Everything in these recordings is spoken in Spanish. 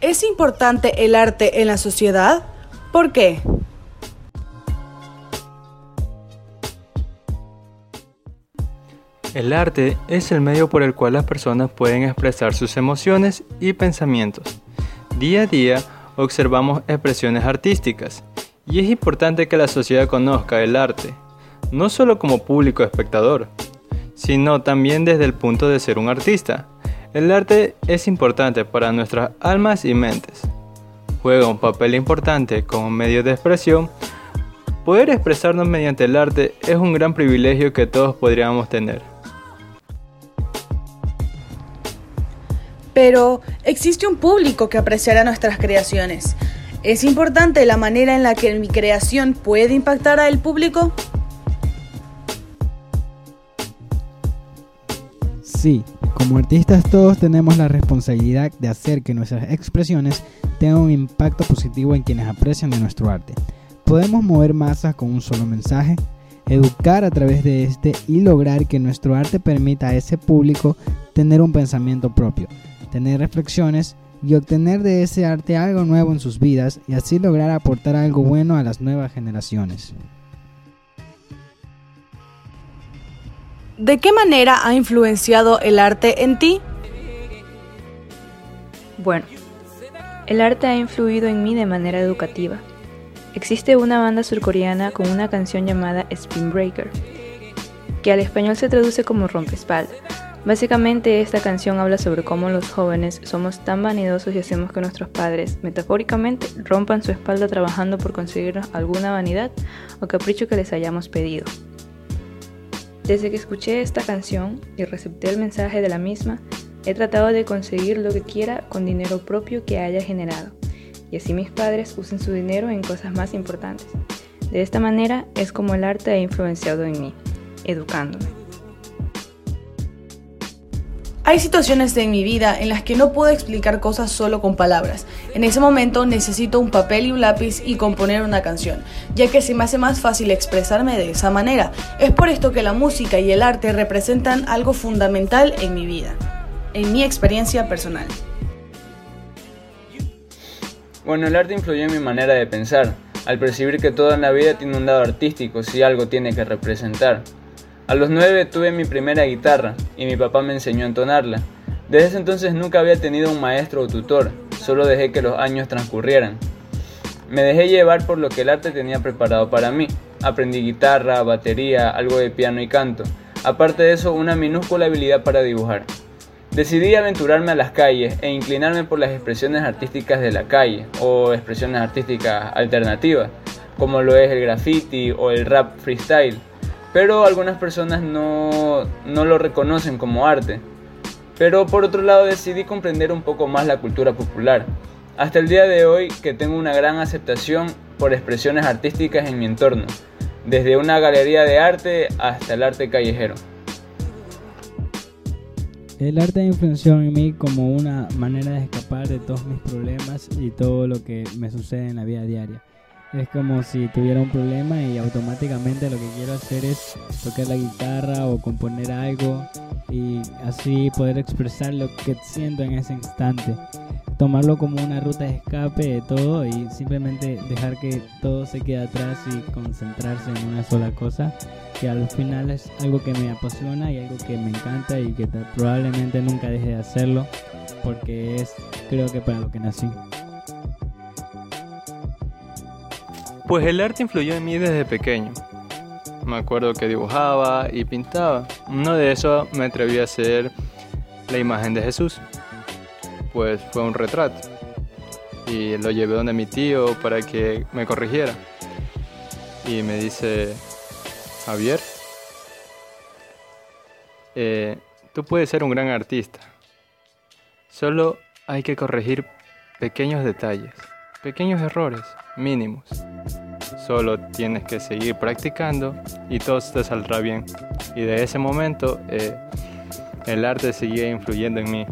¿Es importante el arte en la sociedad? ¿Por qué? El arte es el medio por el cual las personas pueden expresar sus emociones y pensamientos. Día a día observamos expresiones artísticas y es importante que la sociedad conozca el arte, no solo como público espectador, sino también desde el punto de ser un artista. El arte es importante para nuestras almas y mentes. Juega un papel importante como medio de expresión. Poder expresarnos mediante el arte es un gran privilegio que todos podríamos tener. pero existe un público que apreciará nuestras creaciones. ¿Es importante la manera en la que mi creación puede impactar al público? Sí, como artistas todos tenemos la responsabilidad de hacer que nuestras expresiones tengan un impacto positivo en quienes aprecian de nuestro arte. Podemos mover masas con un solo mensaje, educar a través de este y lograr que nuestro arte permita a ese público tener un pensamiento propio, tener reflexiones y obtener de ese arte algo nuevo en sus vidas y así lograr aportar algo bueno a las nuevas generaciones. ¿De qué manera ha influenciado el arte en ti? Bueno, el arte ha influido en mí de manera educativa. Existe una banda surcoreana con una canción llamada Spin Breaker, que al español se traduce como rompespalda Básicamente esta canción habla sobre cómo los jóvenes somos tan vanidosos y hacemos que nuestros padres, metafóricamente, rompan su espalda trabajando por conseguirnos alguna vanidad o capricho que les hayamos pedido. Desde que escuché esta canción y recepté el mensaje de la misma, he tratado de conseguir lo que quiera con dinero propio que haya generado, y así mis padres usen su dinero en cosas más importantes. De esta manera es como el arte ha influenciado en mí, educándome. Hay situaciones en mi vida en las que no puedo explicar cosas solo con palabras. En ese momento necesito un papel y un lápiz y componer una canción, ya que se me hace más fácil expresarme de esa manera. Es por esto que la música y el arte representan algo fundamental en mi vida, en mi experiencia personal. Bueno, el arte influyó en mi manera de pensar, al percibir que toda la vida tiene un lado artístico si algo tiene que representar. A los nueve tuve mi primera guitarra y mi papá me enseñó a entonarla. Desde ese entonces nunca había tenido un maestro o tutor, solo dejé que los años transcurrieran. Me dejé llevar por lo que el arte tenía preparado para mí. Aprendí guitarra, batería, algo de piano y canto. Aparte de eso, una minúscula habilidad para dibujar. Decidí aventurarme a las calles e inclinarme por las expresiones artísticas de la calle o expresiones artísticas alternativas, como lo es el graffiti o el rap freestyle pero algunas personas no, lo reconocen como arte. Pero por otro lado decidí comprender un poco más la cultura popular. Hasta el día de hoy que tengo una gran aceptación por expresiones artísticas en mi entorno, desde una galería de arte hasta el arte callejero. El arte influenció en mí como una manera de escapar de todos mis problemas y todo lo que me sucede en la vida diaria. Es como si tuviera un problema y automáticamente lo que quiero hacer es tocar la guitarra o componer algo y así poder expresar lo que siento en ese instante. Tomarlo como una ruta de escape de todo y simplemente dejar que todo se quede atrás y concentrarse en una sola cosa, que al final es algo que me apasiona y algo que me encanta y que probablemente nunca deje de hacerlo porque es creo que para lo que nací. Pues el arte influyó en mí desde pequeño. Me acuerdo que dibujaba y pintaba. Uno de esos me atreví a hacer la imagen de Jesús. Pues fue un retrato. Y lo llevé donde mi tío para que me corrigiera. Y me dice, Javier, eh, tú puedes ser un gran artista. Solo hay que corregir pequeños detalles, pequeños errores mínimos. Solo tienes que seguir practicando y todo te saldrá bien. Y de ese momento eh, el arte seguía influyendo en mí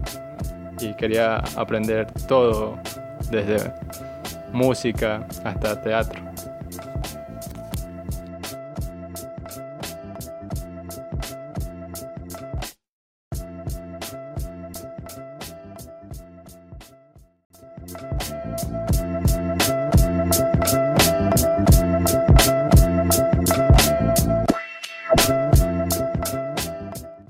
y quería aprender todo, desde música hasta teatro.